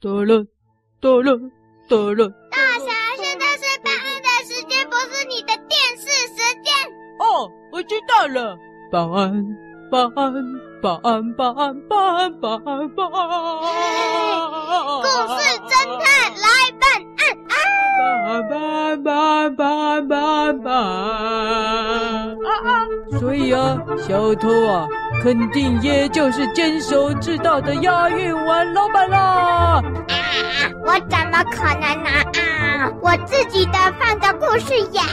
得了，得了，得了。大侠，现在是办案的时间，不是你的电视时间。哦，我知道了，办案，办案，办案，办案，办案，办案，办案。故事侦探来办案啊！办案，办案，办案，办案，办案。啊啊！所以啊，小偷啊，肯定耶就是坚守自盗的押韵王老板啦。啊！我怎么可能呢？啊，我自己的放的故事呀，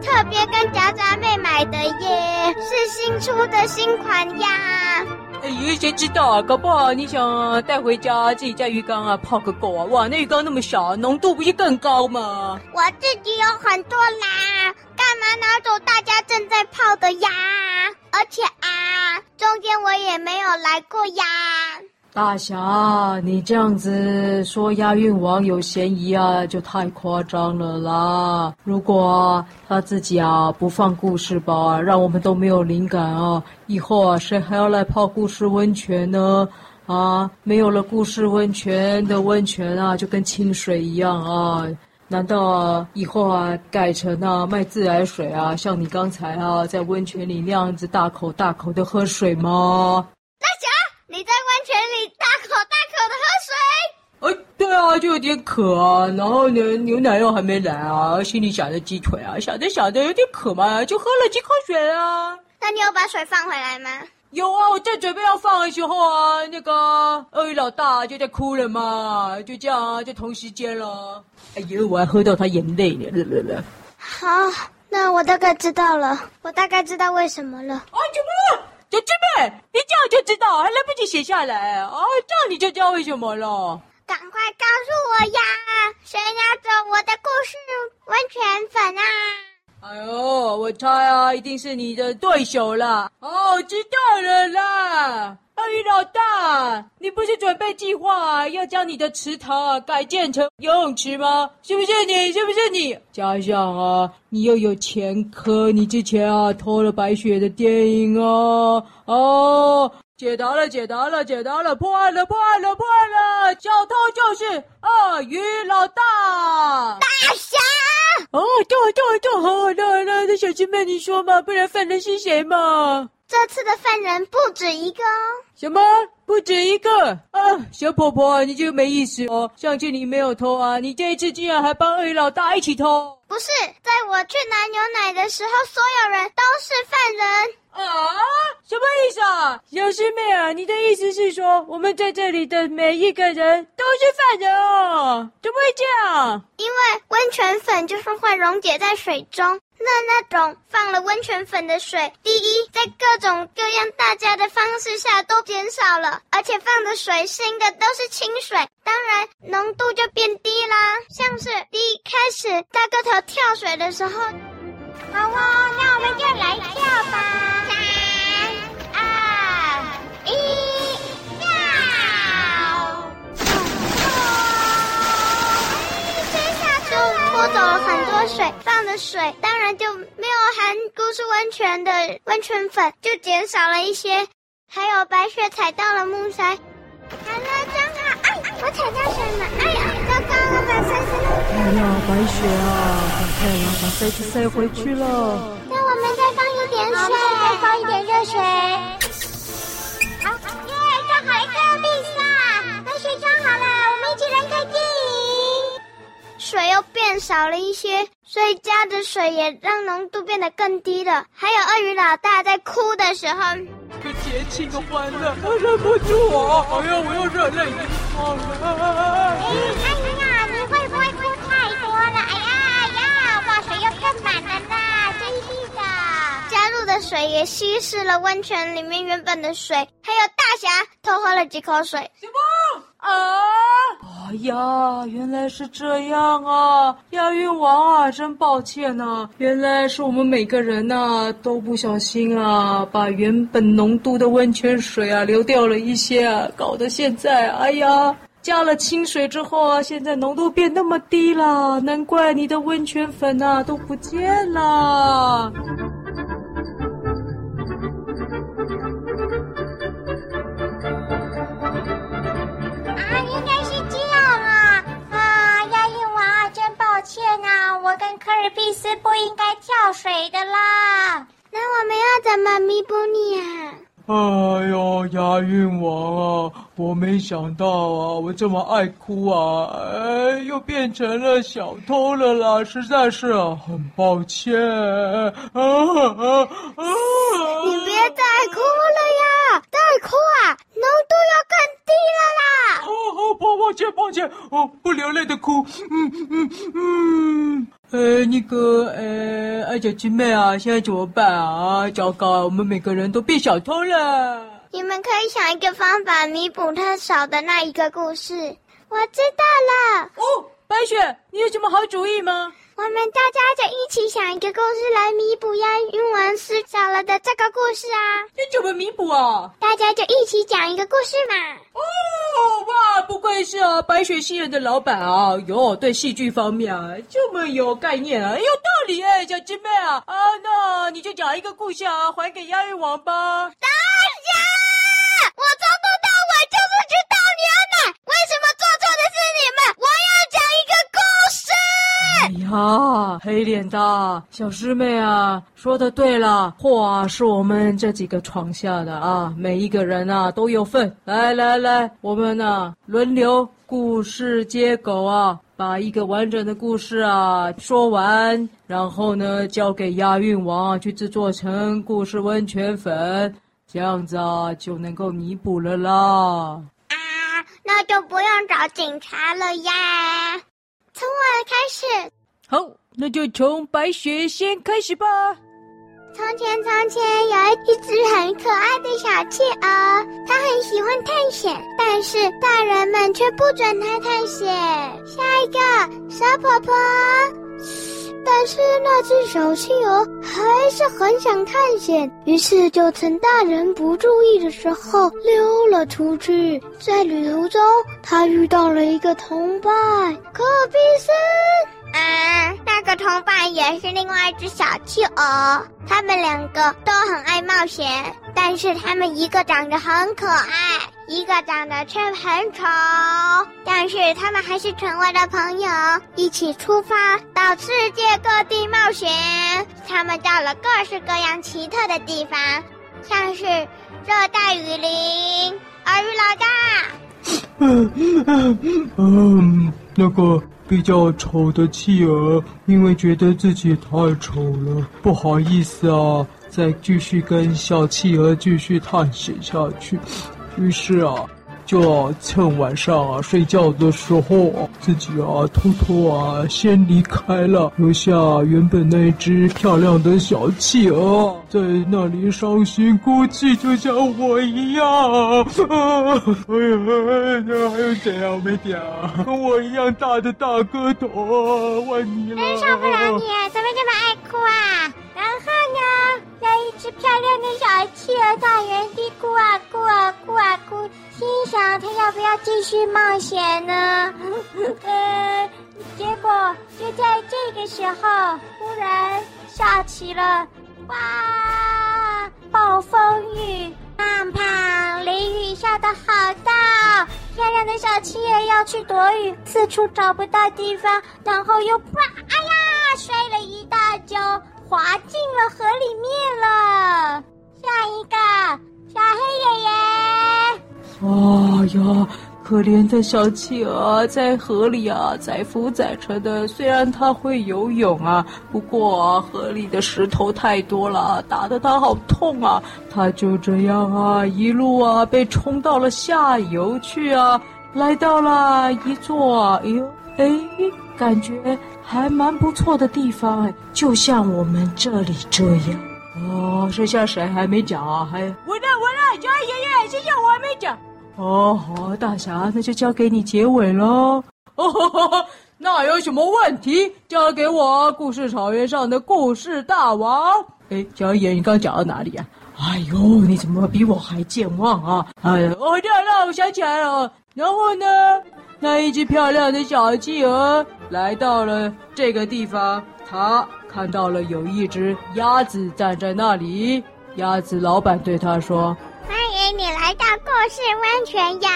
特别跟夹杂妹买的耶，是新出的新款呀。哎呀，谁知道啊？搞不好你想带回家自己在鱼缸啊泡个够啊！哇，那鱼缸那么小，浓度不是更高吗？我自己有很多啦，干嘛拿走大家正在泡的呀？而且也没有来过呀。大侠，你这样子说押韵王有嫌疑啊，就太夸张了啦！如果他自己啊不放故事吧，让我们都没有灵感啊，以后啊谁还要来泡故事温泉呢？啊，没有了故事温泉的温泉啊，就跟清水一样啊！难道啊以后啊改成啊卖自来水啊，像你刚才啊在温泉里那样子大口大口的喝水吗？大侠你在温泉里大口大口的喝水？哎，对啊，就有点渴啊。然后呢，牛奶又还没来啊，心里想着鸡腿啊，想着想着有点渴嘛，就喝了几口水啊。那你有把水放回来吗？有啊，我在准备要放的时候啊，那个鳄鱼老大就在哭了嘛，就这样啊，就同时间了。哎呦，我还喝到他眼泪呢。好，那我大概知道了，我大概知道为什么了。啊，怎么了？小师妹，你这样就知道，还来不及写下来啊！这样你就知道为什么了。赶快告诉我呀！谁拿走我的故事温泉粉啊？哎呦，我猜啊，一定是你的对手啦。哦，知道了啦。鳄鱼老大，你不是准备计划，要将你的池塘啊改建成游泳池吗？是不是你？是不是你？加上啊，你又有前科，你之前啊偷了白雪的电影哦。哦，解答了，解答了，解答了，破案了，破案了，破案了！小偷就是鳄鱼老大。大侠。哦，对对对，好，那那那小师妹你说嘛，不然犯人是谁嘛？这次的犯人不止一个哦。什么？不止一个？啊，小婆婆，你这个没意思哦。上次你没有偷啊，你这一次竟然还帮鳄鱼老大一起偷？不是，在我去拿牛奶的时候，所有人都是犯人。啊？什么意思啊？小师妹啊，你的意思是说，我们在这里的每一个人都是犯人哦？怎么会这样？因为温泉粉就是会溶解在水中。那那种放了温泉粉的水，第一，在各种各样大家的方式下都减少了，而且放的水新的都是清水，当然浓度就变低啦。像是第一开始大个头跳水的时候，好哦，那我们就来跳吧，走了很多水，放的水当然就没有含故事温泉的温泉粉，就减少了一些。还有白雪踩到了木塞，好了，真好！哎，我踩到什么？哎呀，糟糕了，把塞子弄掉了！哎呀，白雪啊，赶快呀，把塞子塞回去了。那我们再放一点水，再放一点热水。水又变少了一些，所以加的水也让浓度变得更低了。还有鳄鱼老大在哭的时候，这节气的欢乐，他忍不住啊！哎呀，我又热泪盈眶了。哎，哎呀，你会不会哭太多了？哎呀哎呀，哇，水又更满了呢，真是的。加入的水也稀释了温泉里面原本的水，还有大侠偷喝了几口水。什么？啊！哎呀，原来是这样啊！押韵王啊，真抱歉啊！原来是我们每个人呐、都不小心啊，把原本浓度的温泉水啊流掉了一些啊，搞得现在哎呀，加了清水之后啊，现在浓度变那么低了，难怪你的温泉粉啊都不见了。尔必斯不应该跳水的啦。那我们要怎么弥补你啊？哎呦，押韵王啊！我没想到啊，我这么爱哭啊，哎，又变成了小偷了啦！实在是啊，很抱歉。啊啊啊！你别再哭了呀，再哭啊，浓度要更低了啦！抱抱歉抱歉，哦，不流泪的哭。嗯嗯嗯。呃，那个，呃，二姐七妹啊，现在怎么办啊？糟糕，我们每个人都变小偷了。你们可以想一个方法弥补他少的那一个故事。我知道了。哦，白雪，你有什么好主意吗？我们大家就一起想一个故事来弥补押韵王失少了的这个故事啊！这怎么弥补啊？大家就一起讲一个故事嘛！哦哇，不愧是啊白雪戏院的老板啊！哟，对戏剧方面啊这么有概念啊，有道理哎，小鸡妹啊啊，那你就讲一个故事啊，还给押韵王吧。大家，我从头到尾就是去盗你们，为什么做错的是你们？我要讲一个故事。啊，黑脸的小师妹啊，说的对了，祸啊是我们这几个闯下的啊，每一个人啊都有份。来来来，我们呢轮流故事接狗啊，把一个完整的故事啊说完，然后呢交给押韵王去制作成故事温泉粉，这样子啊就能够弥补了啦。啊，那就不用找警察了呀。从我开始，好，那就从白雪先开始吧。从前，从前有一只很可爱的小企鹅，它很喜欢探险，但是大人们却不准它探险。下一个，蛇婆婆。但是那只小企鹅还是很想探险，于是就趁大人不注意的时候溜了出去。在旅途中，他遇到了一个同伴可比森。啊，那个同伴也是另外一只小企鹅，他们两个都很爱冒险，但是他们一个长得很可爱，一个长得却很丑，但是他们还是成为了朋友，一起出发到世界各地冒险。他们到了各式各样奇特的地方，像是热带雨林、鳄鱼老大。嗯嗯嗯，那个。比较丑的企鹅，因为觉得自己太丑了，不好意思啊，再继续跟小企鹅继续探险下去。于是啊。就趁晚上啊睡觉的时候，自己啊偷偷啊先离开了，留下原本那只漂亮的小企鹅在那里伤心哭泣，就像我一样。啊，哎呀，那还有谁啊？我没点啊，跟我一样大的大哥头啊，问你了。真受不了你，怎么这么爱哭啊？只漂亮的小企鹅在原地哭啊哭啊哭啊哭，心想它要不要继续冒险呢？呃，结果就在这个时候，忽然下起了哇暴风雨，胖胖，雷雨下的好大，漂亮的小企鹅要去躲雨，四处找不到地方，然后又啪，哎呀，摔了一大跤。滑进了河里面了。下一个，小黑爷爷。哎呀，可怜的小企鹅在河里啊，载浮载沉的。虽然它会游泳啊，不过，河里的石头太多了，打得它好痛啊。它就这样啊，一路啊被冲到了下游去啊，来到了一座，哎呦，哎，感觉。还蛮不错的地方哎，就像我们这里这样。哦，剩下谁还没讲啊？还我呢，我呢，小黑爷爷，剩下我还没讲。哦，好，大侠，那就交给你结尾喽。哦呵呵，那有什么问题？交给我，故事草原上的故事大王。哎，小黑爷爷，你刚讲到哪里啊？哎呦，你怎么比我还健忘啊？哎呀，哦，对了，我想起来了。然后呢？那一只漂亮的小企鹅来到了这个地方，它看到了有一只鸭子站在那里。鸭子老板对他说：“欢迎你来到故事温泉呀！”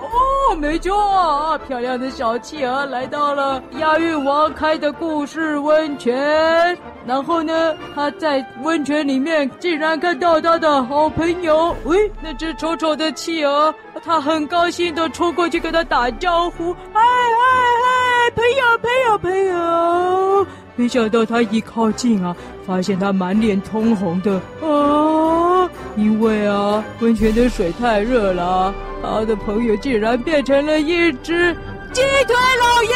哦，没错，漂亮的小企鹅来到了押韵王开的故事温泉。然后呢，他在温泉里面竟然看到他的好朋友，喂，那只丑丑的企鹅，他很高兴的冲过去跟他打招呼，哎哎哎，朋友朋友朋友。没想到他一靠近啊，发现他满脸通红的啊，因为啊，温泉的水太热了，他的朋友竟然变成了一只鸡腿老爷。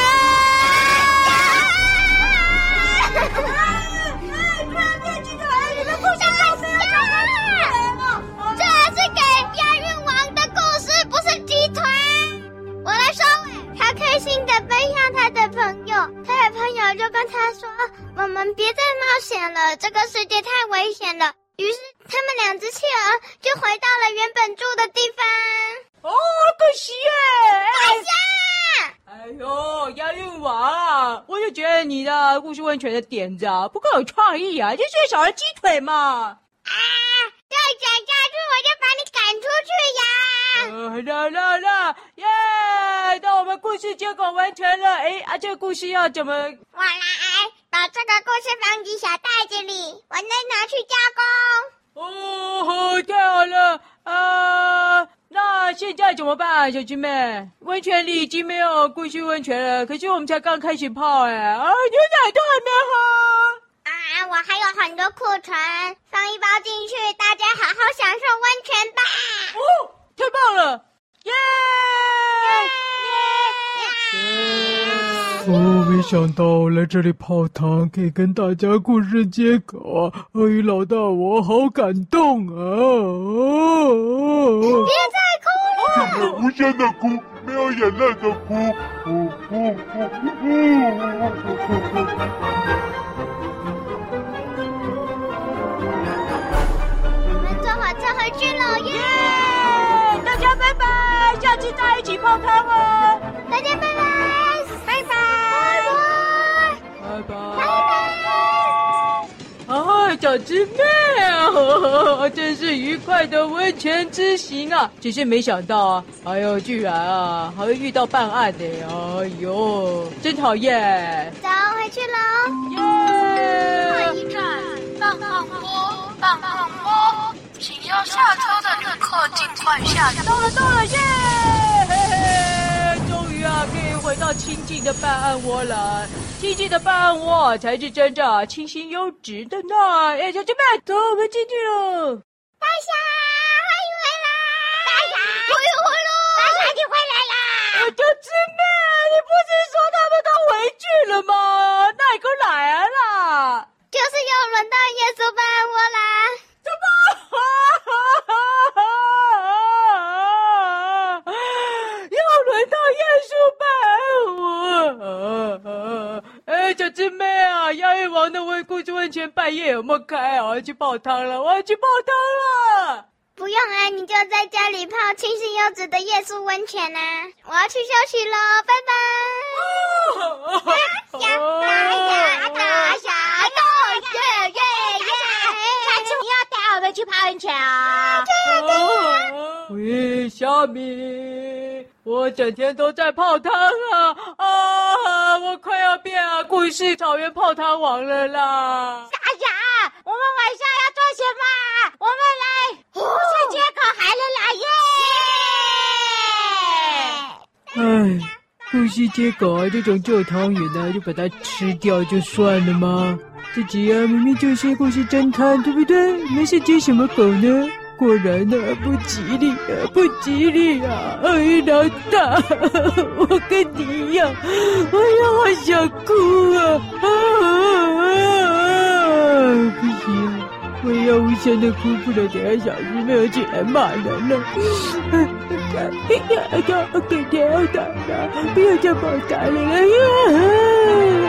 我们别再冒险了，这个世界太危险了。于是他们两只企鹅就回到了原本住的地方。哦，可惜耶！大侠！哎呦，押韵王，我就觉得你的故事温泉的点子啊不够有创意啊，就是少了鸡腿嘛。啊！再讲下去我就把你赶出去呀！呃，啦啦啦，耶！到我们故事接口完成了。哎，啊，这个故事要怎么？我来。把这个故事放进小袋子里，我再拿去加工。哦，太好了啊！那现在怎么办，小鸡妹？温泉里已经没有故事温泉了，可是我们才刚开始泡哎，啊，牛奶都还没喝。啊，我还有很多库存，放一包进去，大家好好享受温泉吧。哦，太棒了，耶！哦，没想到来这里泡汤可以跟大家故事接口啊！鳄鱼老大，我好感动啊！别再哭了，无声的哭，没有眼泪的哭。呜呜呜呜！我们坐火车回去了耶大家拜拜，下次再一起泡汤哦！大家拜拜。小狮妹啊呵呵，真是愉快的温泉之行啊！只是没想到啊，哎呦，居然啊还会遇到办案的，哎呦，真讨厌！走，回去喽。耶！下一站，棒棒坡，棒棒坡，请要下车的旅客尽快下车。到了，到了，耶！嘿嘿，终于啊，可以回到清静的办案窝了。清静的办案窝才是真正清新优质的呢！哎，小姐妹，走，我们进去了。大侠，欢迎回来！大侠，我又回来！大侠，你回来啦！小狮妹，你不是说他们都回去了吗？那你给我来啦！就是又轮到耶稣办案窝啦！怎么？又轮到耶稣办小狮妹啊，押韵王的温故事温泉半夜有没有开？我要去泡汤了，我要去泡汤了。不用啊，你就在家里泡清新优质的夜宿温泉啊。我要去休息喽，拜拜。大侠，大侠，大侠，耶耶耶！下次你要带我们去泡温泉啊。对呀，对呀。喂，小米，我整天都在泡汤啊啊！我快要变啊故事草原泡汤王了啦！大侠，我们晚上要做什么？我们来故事接口海了啦！耶！哎，故事接口啊，这种旧汤圆呢，就把它吃掉就算了吗？自己啊，明明就是故事侦探，对不对？没事接什么狗呢？果然呢、不吉利啊，不吉利啊！哎，老大，我跟你一样，哎呀，好想哭啊！啊啊啊！不行，我要无限的哭，不能等下小狮妹进来骂人了。哎呀，哎呀，给条打了，不要再跑打了！哎呀！